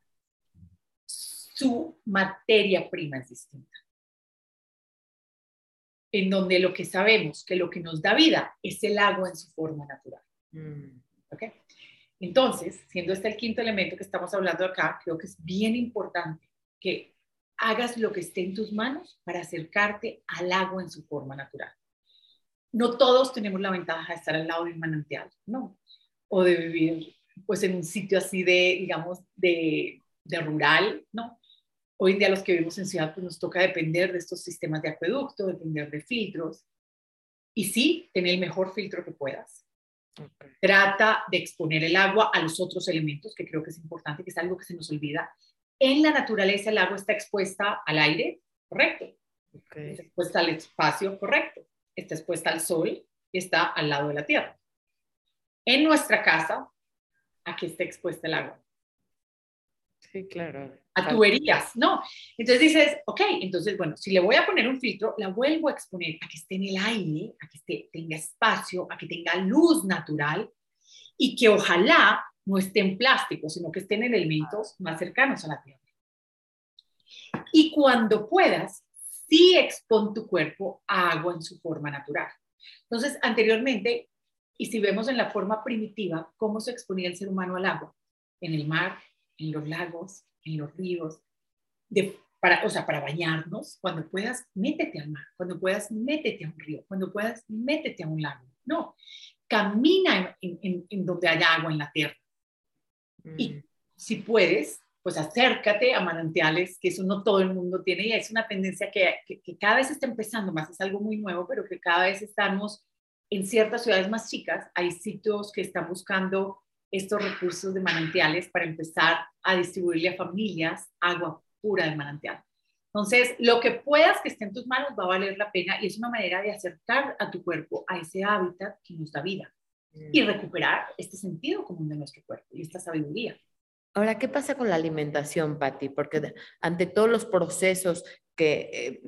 su materia prima es distinta. En donde lo que sabemos que lo que nos da vida es el agua en su forma natural. Mm. ¿Ok? Entonces, siendo este el quinto elemento que estamos hablando acá, creo que es bien importante que hagas lo que esté en tus manos para acercarte al agua en su forma natural. No todos tenemos la ventaja de estar al lado de un manantial, ¿no? O de vivir pues en un sitio así de, digamos, de, de rural, ¿no? Hoy en día los que vivimos en ciudad pues nos toca depender de estos sistemas de acueducto, depender de filtros. Y sí, tener el mejor filtro que puedas. Trata de exponer el agua a los otros elementos, que creo que es importante, que es algo que se nos olvida. En la naturaleza el agua está expuesta al aire, correcto. Está expuesta al espacio, correcto. Está expuesta al sol y está al lado de la tierra. En nuestra casa, aquí está expuesta el agua. Sí, claro. A tuberías, ¿no? Entonces dices, ok, entonces, bueno, si le voy a poner un filtro, la vuelvo a exponer a que esté en el aire, a que esté, tenga espacio, a que tenga luz natural y que ojalá no esté en plástico, sino que esté en elementos más cercanos a la tierra. Y cuando puedas, sí expon tu cuerpo a agua en su forma natural. Entonces, anteriormente, y si vemos en la forma primitiva, cómo se exponía el ser humano al agua, en el mar, en los lagos, en los ríos, de, para, o sea, para bañarnos, cuando puedas, métete al mar, cuando puedas, métete a un río, cuando puedas, métete a un lago. No, camina en, en, donde haya agua en la tierra. Y mm. si puedes, pues acércate a manantiales, que eso no todo el mundo tiene y es una tendencia que, que, que, cada vez está empezando más, es algo muy nuevo, pero que cada vez estamos en ciertas ciudades más chicas, hay sitios que están buscando estos recursos de manantiales para empezar a distribuirle a familias agua pura de manantial. Entonces, lo que puedas que esté en tus manos va a valer la pena y es una manera de acercar a tu cuerpo a ese hábitat que nos da vida y mm. recuperar este sentido común de nuestro cuerpo y esta sabiduría. Ahora, ¿qué pasa con la alimentación, Patti? Porque ante todos los procesos que eh,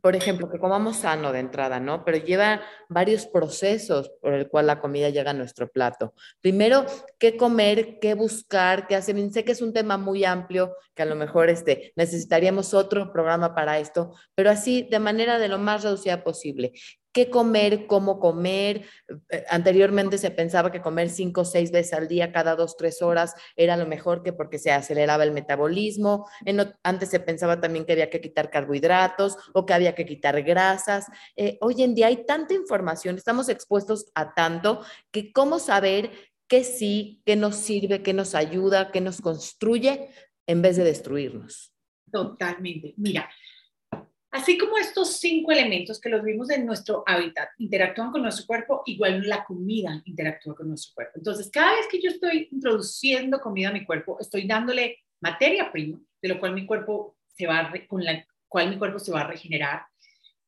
por ejemplo, que comamos sano de entrada, ¿no? Pero lleva varios procesos por el cual la comida llega a nuestro plato. Primero, qué comer, qué buscar, qué hacer. Sé que es un tema muy amplio, que a lo mejor este, necesitaríamos otro programa para esto, pero así de manera de lo más reducida posible qué comer, cómo comer. Eh, anteriormente se pensaba que comer cinco o seis veces al día, cada dos, tres horas, era lo mejor que porque se aceleraba el metabolismo. antes se pensaba también que había que quitar carbohidratos o que había que quitar grasas. Eh, hoy en día hay tanta información, estamos expuestos a tanto que cómo saber qué sí, qué nos sirve, qué nos ayuda, qué nos construye en vez de destruirnos. Totalmente. Mira, Así como estos cinco elementos que los vimos en nuestro hábitat interactúan con nuestro cuerpo, igual la comida interactúa con nuestro cuerpo. Entonces, cada vez que yo estoy introduciendo comida a mi cuerpo, estoy dándole materia prima, de lo cual mi cuerpo se va con la cual mi cuerpo se va a regenerar,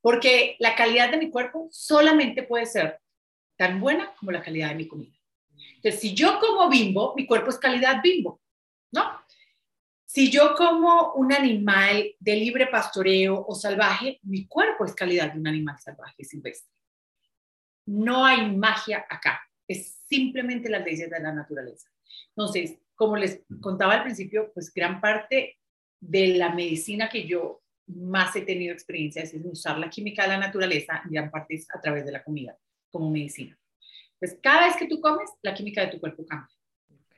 porque la calidad de mi cuerpo solamente puede ser tan buena como la calidad de mi comida. Entonces, si yo como bimbo, mi cuerpo es calidad bimbo, ¿no? Si yo como un animal de libre pastoreo o salvaje, mi cuerpo es calidad de un animal salvaje silvestre. No hay magia acá, es simplemente las leyes de la naturaleza. Entonces, como les contaba al principio, pues gran parte de la medicina que yo más he tenido experiencia es usar la química de la naturaleza, gran parte es a través de la comida como medicina. Pues cada vez que tú comes, la química de tu cuerpo cambia,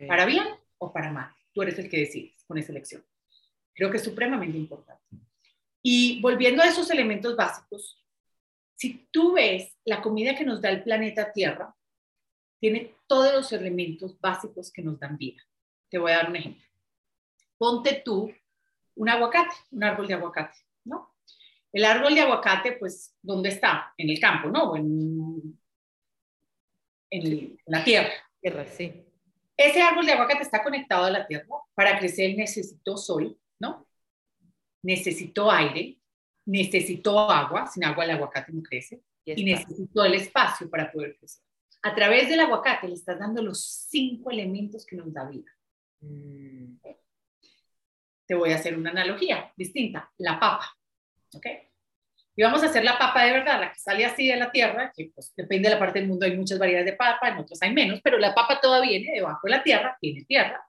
para bien o para mal. Tú eres el que decides con esa elección. Creo que es supremamente importante. Y volviendo a esos elementos básicos, si tú ves la comida que nos da el planeta Tierra, tiene todos los elementos básicos que nos dan vida. Te voy a dar un ejemplo. Ponte tú un aguacate, un árbol de aguacate, ¿no? El árbol de aguacate, pues, ¿dónde está? En el campo, ¿no? en, en la tierra. Tierra, sí. Ese árbol de aguacate está conectado a la tierra. Para crecer necesitó sol, ¿no? Necesitó aire, necesitó agua. Sin agua el aguacate no crece. Y, necesitó el espacio para poder crecer. A través del aguacate le estás dando los cinco elementos que nos da vida. Mm. Te voy a hacer una analogía distinta. La papa, ¿ok? Y vamos a hacer la papa de verdad, la que sale así de la tierra, que pues depende de la parte del mundo, hay muchas variedades de papa, en otros hay menos, pero la papa toda viene debajo de la tierra, tiene tierra,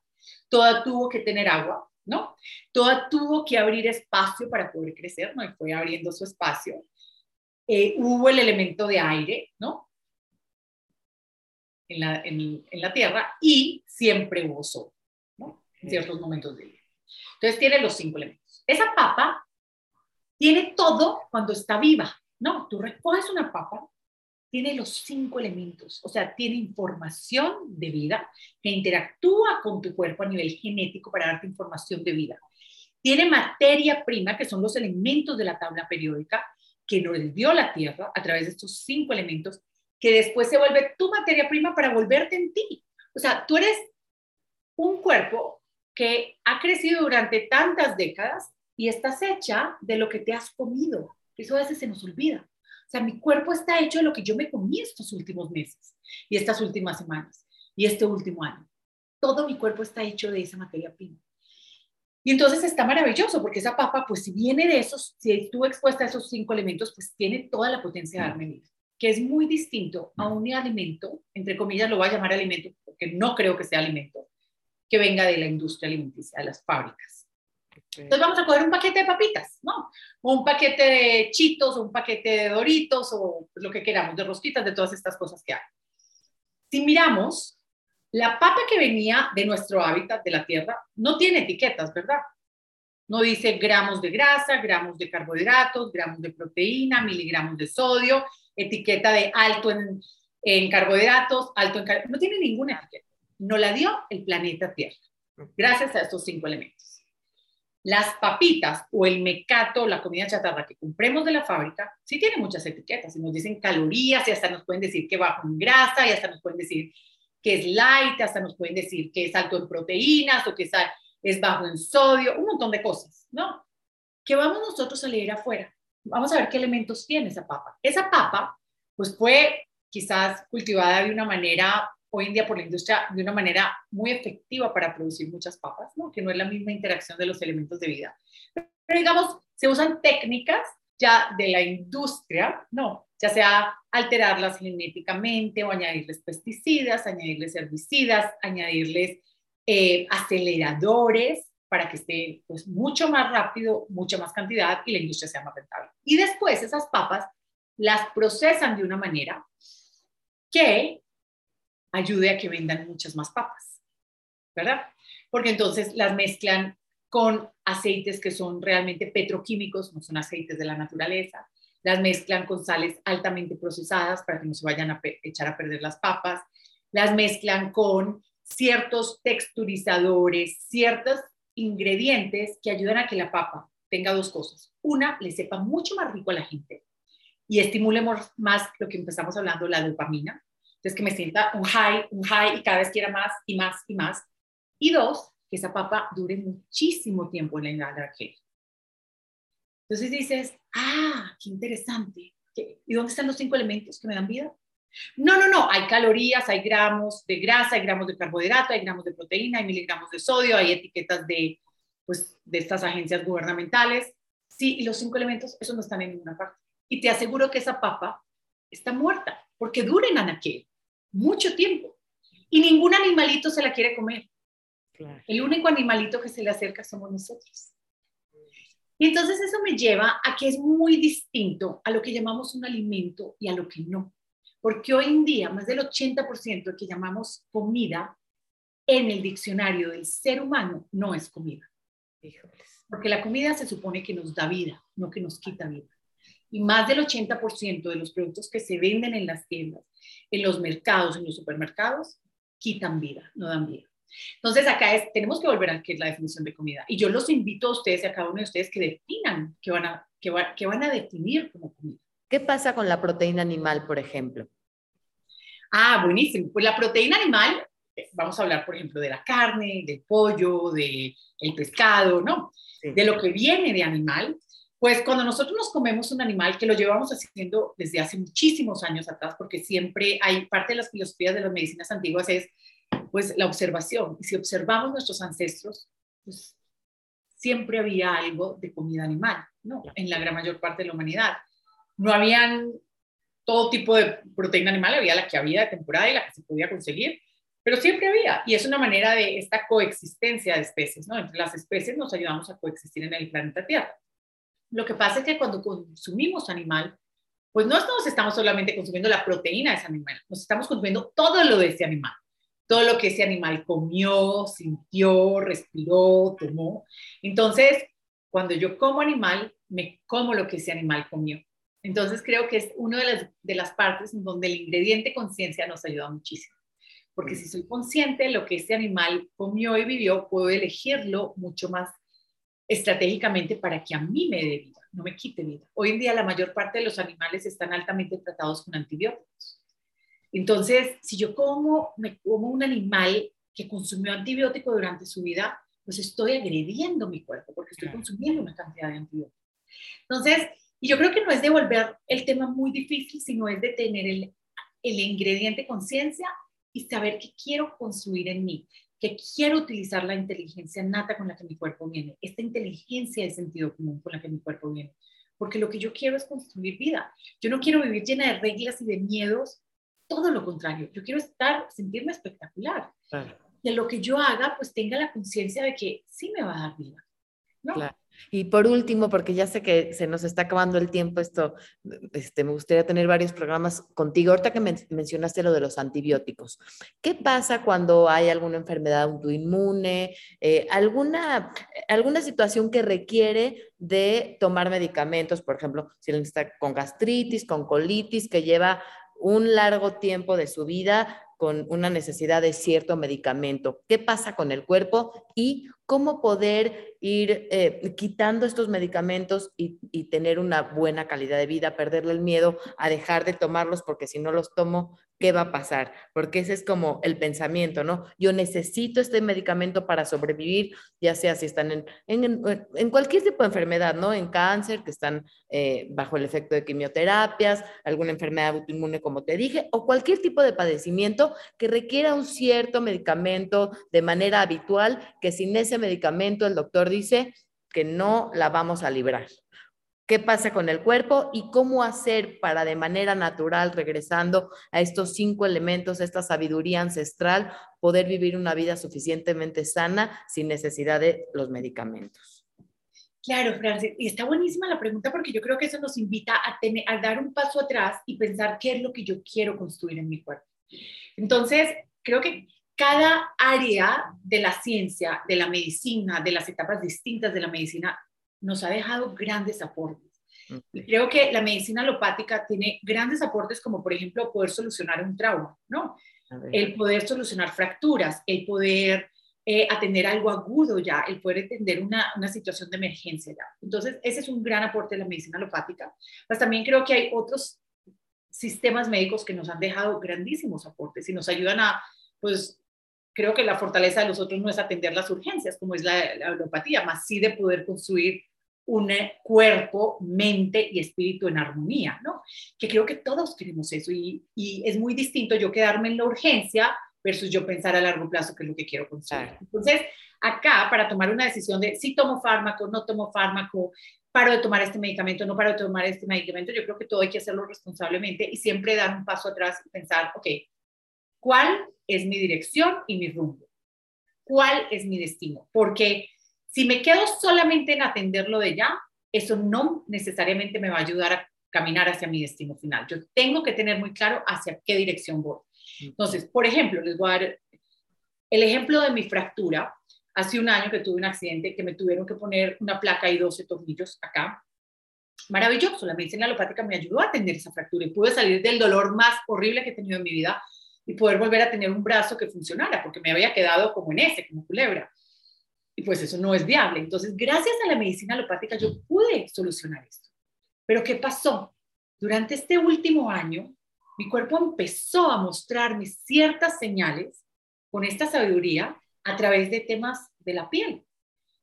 toda tuvo que tener agua, ¿no? Toda tuvo que abrir espacio para poder crecer, ¿no? Y fue abriendo su espacio. eh, hubo el elemento de aire, ¿no? En la, en, en la Tierra y siempre hubo sol, ¿no? En ciertos momentos del día. Entonces tiene los cinco elementos. Esa papa tiene todo cuando está viva, ¿no? Tú recoges una papa, tiene los cinco elementos, o sea, tiene información de vida que interactúa con tu cuerpo a nivel genético para darte información de vida. Tiene materia prima, que son los elementos de la tabla periódica, que nos dio la Tierra a través de estos cinco elementos, que después se vuelve tu materia prima para volverte en ti. O sea, tú eres un cuerpo que ha crecido durante tantas décadas y estás hecha de lo que te has comido. Eso a veces se nos olvida. O sea, mi cuerpo está hecho de lo que yo me comí estos últimos meses y estas últimas semanas y este último año. Todo mi cuerpo está hecho de esa materia prima. Y entonces está maravilloso porque esa papa, pues si viene de esos, si estuvo expuesta a esos cinco elementos, pues tiene toda la potencia de darme vida, que es muy distinto a un alimento, entre comillas lo voy a llamar alimento porque no creo que sea alimento, que venga de la industria alimenticia, de las fábricas. Entonces vamos a coger un paquete de papitas, ¿no? O un paquete de chitos, o un paquete de doritos, o lo que queramos, de rosquitas, de todas estas cosas que hay. Si miramos, la papa que venía de nuestro hábitat, de la tierra, no tiene etiquetas, ¿verdad? No dice gramos de grasa, gramos de carbohidratos, gramos de proteína, miligramos de sodio, etiqueta de alto en, en carbohidratos, alto en... No tiene ninguna etiqueta. No la dio el planeta Tierra, gracias a estos cinco elementos. Las papitas o el mecato, la comida chatarra que compremos de la fábrica, sí tiene muchas etiquetas y nos dicen calorías y hasta nos pueden decir que bajo en grasa y hasta nos pueden decir que es light, hasta nos pueden decir que es alto en proteínas o que es bajo en sodio, un montón de cosas, ¿no? ¿Qué vamos nosotros a leer afuera? Vamos a ver qué elementos tiene esa papa. Esa papa, pues fue quizás cultivada de una manera, hoy en día por la industria, de una manera muy efectiva para producir muchas papas, ¿no? Que no es la misma interacción de los elementos de vida. Pero digamos, se usan técnicas ya de la industria, ¿no? Ya sea alterarlas genéticamente o añadirles pesticidas, añadirles herbicidas, añadirles eh, aceleradores para que esté pues, mucho más rápido, mucha más cantidad y la industria sea más rentable. Y después esas papas las procesan de una manera que ayude a que vendan muchas más papas, ¿verdad? Porque entonces las mezclan con aceites que son realmente petroquímicos, no son aceites de la naturaleza, las mezclan con sales altamente procesadas para que no se vayan a echar a perder las papas, las mezclan con ciertos texturizadores, ciertos ingredientes que ayudan a que la papa tenga dos cosas. Una, le sepa mucho más rico a la gente y estimule más lo que empezamos hablando, la dopamina. Entonces, que me sienta un high, un high y cada vez quiera más y más y más. Y dos, que esa papa dure muchísimo tiempo en la gel. Entonces dices, ah, qué interesante. ¿Y dónde están los cinco elementos que me dan vida? No, no, no, hay calorías, hay gramos de grasa, hay gramos de carbohidrato, hay gramos de proteína, hay miligramos de sodio, hay etiquetas de, pues, de estas agencias gubernamentales. Sí, y los cinco elementos, esos no están en ninguna parte. Y te aseguro que esa papa está muerta, porque dura en anaquel mucho tiempo. Y ningún animalito se la quiere comer. El único animalito que se le acerca somos nosotros. Y entonces eso me lleva a que es muy distinto a lo que llamamos un alimento y a lo que no. Porque hoy en día más del 80% de que llamamos comida en el diccionario del ser humano no es comida. Porque la comida se supone que nos da vida, no que nos quita vida. Y más del 80% de los productos que se venden en las tiendas, en los mercados, en los supermercados, quitan vida, no dan vida. Entonces, acá es, tenemos que volver a qué es la definición de comida. Y yo los invito a ustedes y a cada uno de ustedes que definan qué van a, qué van a definir como comida. ¿Qué pasa con la proteína animal, por ejemplo? Ah, buenísimo. Pues la proteína animal, vamos a hablar, por ejemplo, de la carne, del pollo, del el pescado, ¿no? De lo que viene de animal. Pues cuando nosotros nos comemos un animal, que lo llevamos haciendo desde hace muchísimos años atrás, porque siempre hay parte de las filosofías de las medicinas antiguas es pues la observación. Y si observamos nuestros ancestros, pues siempre había algo de comida animal, ¿no? En la gran mayor parte de la humanidad. No habían todo tipo de proteína animal, había la que había de temporada y la que se podía conseguir, pero siempre había. Y es una manera de esta coexistencia de especies, ¿no? Entre las especies nos ayudamos a coexistir en el planeta Tierra. Lo que pasa es que cuando consumimos animal, pues no nos estamos solamente consumiendo la proteína de ese animal, nos estamos consumiendo todo lo de ese animal, todo lo que ese animal comió, sintió, respiró, tomó. Entonces, cuando yo como animal, me como lo que ese animal comió. Entonces, creo que es una de las, de las partes en donde el ingrediente conciencia nos ayuda muchísimo. Porque si soy consciente de lo que ese animal comió y vivió, puedo elegirlo mucho más estratégicamente para que a mí me dé vida, no me quite vida. Hoy en día la mayor parte de los animales están altamente tratados con antibióticos. Entonces, si yo como, me como un animal que consumió antibiótico durante su vida, pues estoy agrediendo mi cuerpo porque estoy consumiendo una cantidad de antibióticos. Entonces, y yo creo que no es devolver el tema muy difícil, sino es de tener el, el ingrediente conciencia y saber qué quiero construir en mí que quiero utilizar la inteligencia nata con la que mi cuerpo viene, esta inteligencia de sentido común con la que mi cuerpo viene, porque lo que yo quiero es construir vida. Yo no quiero vivir llena de reglas y de miedos, todo lo contrario, yo quiero estar, sentirme espectacular. Y en lo que yo haga, pues tenga la conciencia de que sí me va a dar vida. ¿no? Claro. Y por último, porque ya sé que se nos está acabando el tiempo, esto, este, me gustaría tener varios programas contigo. Ahorita que mencionaste lo de los antibióticos, ¿qué pasa cuando hay alguna enfermedad autoinmune, eh, alguna, alguna situación que requiere de tomar medicamentos, por ejemplo, si alguien está con gastritis, con colitis, que lleva un largo tiempo de su vida con una necesidad de cierto medicamento. ¿Qué pasa con el cuerpo y cómo poder ir eh, quitando estos medicamentos y, tener una buena calidad de vida, perderle el miedo a dejar de tomarlos porque si no los tomo ¿qué va a pasar? Porque ese es como el pensamiento, ¿no? Yo necesito este medicamento para sobrevivir, ya sea si están en cualquier tipo de enfermedad, ¿no? En cáncer, que están eh, bajo el efecto de quimioterapias, alguna enfermedad autoinmune, como te dije, o cualquier tipo de padecimiento que requiera un cierto medicamento de manera habitual, que sin ese medicamento el doctor dice que no la vamos a librar qué pasa con el cuerpo y cómo hacer para de manera natural, regresando a estos cinco elementos, esta sabiduría ancestral, poder vivir una vida suficientemente sana sin necesidad de los medicamentos. Claro, Francis, y está buenísima la pregunta porque yo creo que eso nos invita a dar un paso atrás y pensar qué es lo que yo quiero construir en mi cuerpo. Entonces, creo que cada área de la ciencia, de la medicina, de las etapas distintas de la medicina, nos ha dejado grandes aportes. Y creo que la medicina alopática tiene grandes aportes como, por ejemplo, poder solucionar un trauma, ¿no? El poder solucionar fracturas, el poder eh, atender algo agudo ya, el poder atender una, una, situación de emergencia ya. Entonces, ese es un gran aporte de la medicina alopática. Pues también creo que hay otros sistemas médicos que nos han dejado grandísimos aportes y nos ayudan a, pues, creo que la fortaleza de los otros no es atender las urgencias, como es la, la alopatía, más sí de poder construir un cuerpo, mente y espíritu en armonía, ¿no? Que creo que todos queremos eso y, y, es muy distinto yo quedarme en la urgencia versus yo pensar a largo plazo que es lo que quiero conseguir. Entonces, acá para tomar una decisión de si tomo fármaco, no tomo fármaco, paro de tomar este medicamento, no paro de tomar este medicamento, yo creo que todo hay que hacerlo responsablemente y siempre dar un paso atrás y pensar, ok, ¿cuál es mi dirección y mi rumbo? ¿Cuál es mi destino? Porque si me quedo solamente en atenderlo de ya, eso no necesariamente me va a ayudar a caminar hacia mi destino final. Yo tengo que tener muy claro hacia qué dirección voy. Entonces, por ejemplo, les voy a dar el ejemplo de mi fractura. Hace un año que tuve un accidente que me tuvieron que poner una placa y 12 tornillos acá. Maravilloso, la medicina alopática me ayudó a atender esa fractura y pude salir del dolor más horrible que he tenido en mi vida y poder volver a tener un brazo que funcionara, porque me había quedado como en ese, como culebra y pues eso no es viable. Entonces, gracias a la medicina alopática yo pude solucionar esto. Pero ¿qué pasó? Durante este último año, mi cuerpo empezó a mostrarme ciertas señales con esta sabiduría a través de temas de la piel.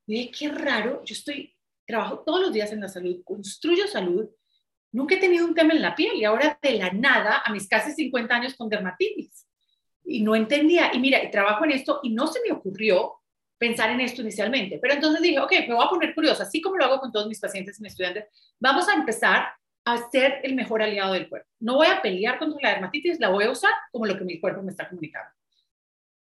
Y dije, qué raro, yo estoy, trabajo todos los días en la salud, construyo salud, nunca he tenido un tema en la piel y ahora de la nada, a mis casi 50 años con dermatitis. Y no entendía, y mira, trabajo en esto y no se me ocurrió pensar en esto inicialmente. Pero entonces dije, ok, me voy a poner curiosa, así como lo hago con todos mis pacientes y mis estudiantes, vamos a empezar a ser el mejor aliado del cuerpo. No voy a pelear contra la dermatitis, la voy a usar como lo que mi cuerpo me está comunicando.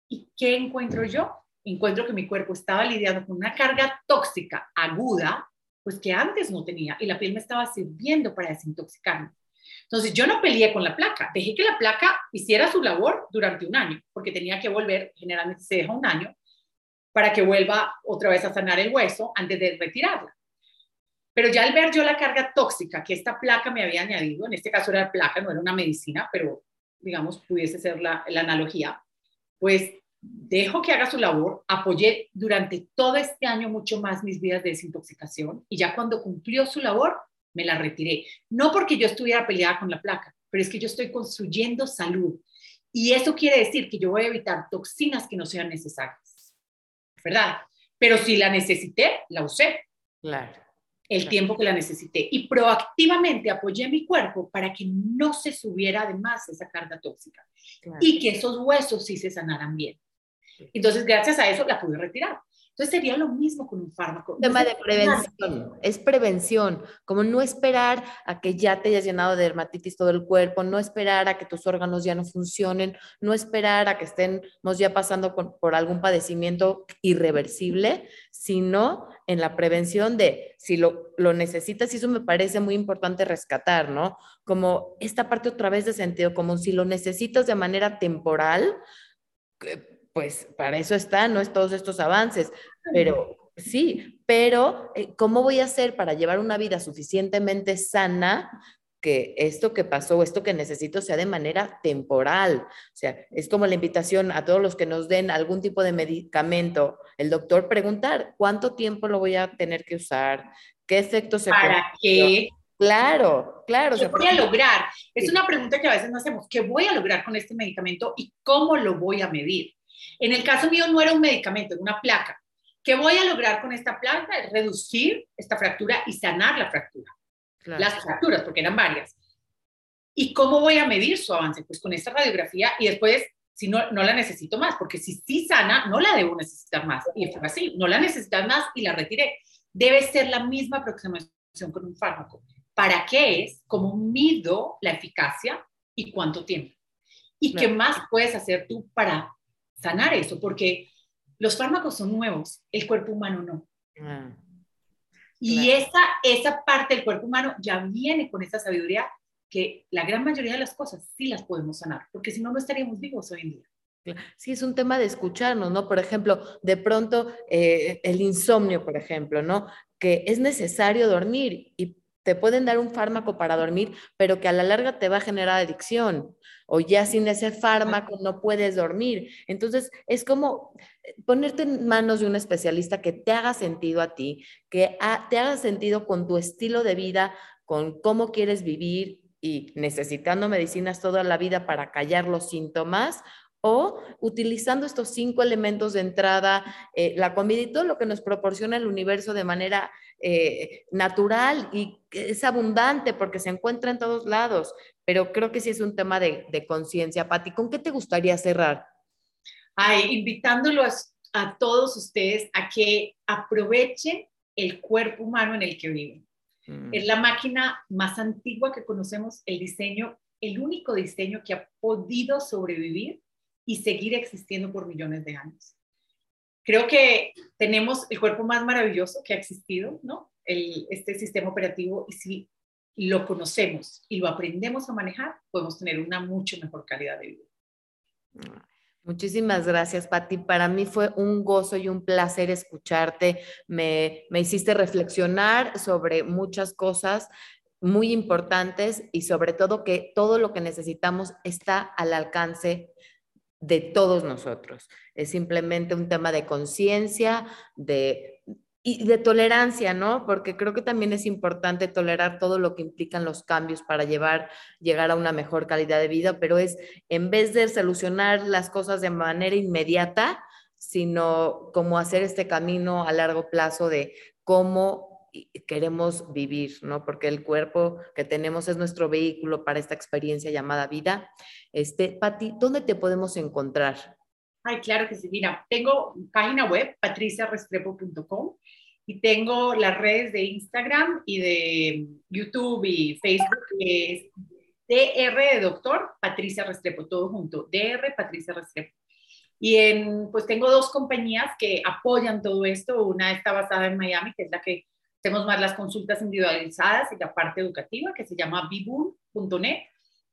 ¿Y qué encuentro yo? Encuentro que mi cuerpo estaba lidiando con una carga tóxica aguda, pues que antes no tenía, y la piel me estaba sirviendo para desintoxicarme. Entonces yo no peleé con la placa, dejé que la placa hiciera su labor durante un año, porque tenía que volver, generalmente se deja un año, para que vuelva otra vez a sanar el hueso antes de retirarla. Pero ya al ver yo la carga tóxica que esta placa me había añadido, en este caso era placa, no era una medicina, pero digamos pudiese ser la, la analogía, pues dejo que haga su labor, apoyé durante todo este año mucho más mis vidas de desintoxicación y ya cuando cumplió su labor, me la retiré. No porque yo estuviera peleada con la placa, pero es que yo estoy construyendo salud. Y eso quiere decir que yo voy a evitar toxinas que no sean necesarias. ¿Verdad? Pero si la necesité, la usé. Claro. El tiempo que la necesité. Y proactivamente apoyé mi cuerpo para que no se subiera además esa carga tóxica. Y que esos huesos sí se sanaran bien. Entonces, gracias a eso la pude retirar. Entonces sería lo mismo con un fármaco. tema de prevención, es prevención, como no esperar a que ya te hayas llenado de dermatitis todo el cuerpo, no esperar a que tus órganos ya no funcionen, no esperar a que estemos ya pasando por algún padecimiento irreversible, sino en la prevención de si lo, lo necesitas, y eso me parece muy importante rescatar, ¿no? Como esta parte otra vez de sentido común, si lo necesitas de manera temporal, pues para eso están, ¿no? Es todos estos avances, pero sí, pero eh, ¿cómo voy a hacer para llevar una vida suficientemente sana que esto que pasó, esto que necesito sea de manera temporal. O sea, es como la invitación a todos los que nos den algún tipo de medicamento, el doctor preguntar cuánto tiempo lo voy a tener que usar, qué efectos se ¿Para qué? Claro, claro. ¿Qué voy a lograr? Es una pregunta que a veces no hacemos. ¿Qué voy a lograr con este medicamento y cómo lo voy a medir? En el caso mío no era un medicamento, era una placa. ¿Qué voy a lograr con esta placa? reducir esta fractura y sanar la fractura. Las fracturas, porque eran varias. ¿Y cómo voy a medir su avance? Pues con esta radiografía y después, si no, no la necesito más, porque si sí sana, no la debo necesitar más. Y fue así, no la necesitas más y la retiré. Debe ser la misma aproximación con un fármaco. ¿Para qué es? ¿Cómo mido la eficacia y cuánto tiempo? ¿Y qué más puedes hacer tú para sanar eso, porque los fármacos son nuevos, el cuerpo humano no. Ah, y esa, esa parte del cuerpo humano ya viene con esa sabiduría que la gran mayoría de las cosas sí las podemos sanar, porque si no, no estaríamos vivos hoy en día. Sí, es un tema de escucharnos, ¿no? Por ejemplo, de pronto eh, el insomnio, por ejemplo, ¿no? Que es necesario dormir y te pueden dar un fármaco para dormir, pero que a la larga te va a generar adicción o ya sin ese fármaco no puedes dormir. Entonces, es como eh, ponerte en manos de un especialista que te haga sentido a ti, que te haga sentido con tu estilo de vida, con cómo quieres vivir y necesitando medicinas toda la vida para callar los síntomas o utilizando estos cinco elementos de entrada, eh, la comida y todo lo que nos proporciona el universo de manera eh, natural y es abundante porque se encuentra en todos lados, pero creo que sí es un tema de, conciencia. Pati, ¿con qué te gustaría cerrar? Ay, invitándolos a todos ustedes a que aprovechen el cuerpo humano en el que viven. Mm. Es la máquina más antigua que conocemos, el diseño, el único diseño que ha podido sobrevivir y seguir existiendo por millones de años. Creo que tenemos el cuerpo más maravilloso que ha existido, ¿no? El, este sistema operativo y si lo conocemos y lo aprendemos a manejar, podemos tener una mucho mejor calidad de vida. Muchísimas gracias, Patti. Para mí fue un gozo y un placer escucharte. Me, me hiciste reflexionar sobre muchas cosas muy importantes y sobre todo que todo lo que necesitamos está al alcance de todos nosotros. Es simplemente un tema de conciencia, de, y de tolerancia, ¿no? Porque creo que también es importante tolerar todo lo que implican los cambios para llevar, llegar a una mejor calidad de vida, pero es en vez de solucionar las cosas de manera inmediata, sino como hacer este camino a largo plazo de cómo queremos vivir, ¿no? Porque el cuerpo que tenemos es nuestro vehículo para esta experiencia llamada vida. Este, Pati, ¿dónde te podemos encontrar? Ay, claro que sí. Mira, tengo página web, patriciarestrepo.com, y tengo las redes de Instagram y de YouTube y Facebook, que es DR de doctor, Patricia Restrepo, todo junto, DR Patricia Restrepo. Y en, pues tengo dos compañías que apoyan todo esto. Una está basada en Miami, que es la que Hacemos más las consultas individualizadas y la parte educativa que se llama biboom.net.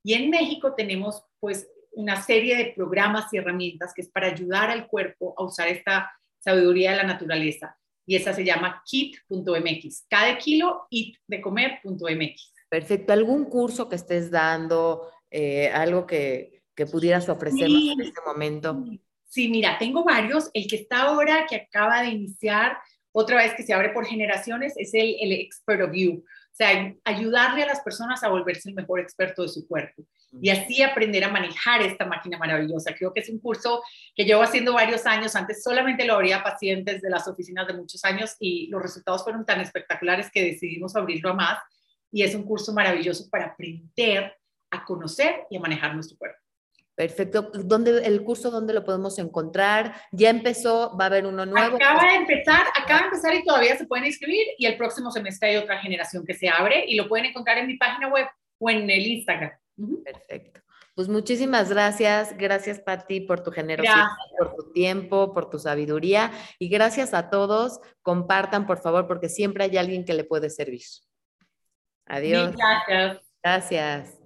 Y en México tenemos pues una serie de programas y herramientas que es para ayudar al cuerpo a usar esta sabiduría de la naturaleza. Y esa se llama kit.mx. Cada kilo, it de comer.mx. Perfecto. ¿Algún curso que estés dando? Eh, algo que, que, pudieras ofrecernos en este momento? Sí, mira, tengo varios. El que está ahora, que acaba de iniciar, otra vez que se abre por generaciones, es el, el Expert of You. O sea, ayudarle a las personas a volverse el mejor experto de su cuerpo y así aprender a manejar esta máquina maravillosa. Creo que es un curso que llevo haciendo varios años. Antes solamente lo abría a pacientes de las oficinas de muchos años y los resultados fueron tan espectaculares que decidimos abrirlo a más. Y es un curso maravilloso para aprender a conocer y a manejar nuestro cuerpo. Perfecto. ¿Dónde, ¿El curso dónde lo podemos encontrar? ¿Ya empezó? ¿Va a haber uno nuevo? Acaba de empezar, acaba de empezar y todavía se pueden inscribir y el próximo semestre hay otra generación que se abre y lo pueden encontrar en mi página web o en el Instagram. Perfecto. Pues muchísimas gracias. Gracias, Patti, por tu generosidad, por tu tiempo, por tu sabiduría. Y gracias a todos. Compartan, por favor, porque siempre hay alguien que le puede servir. Adiós. Gracias. Gracias.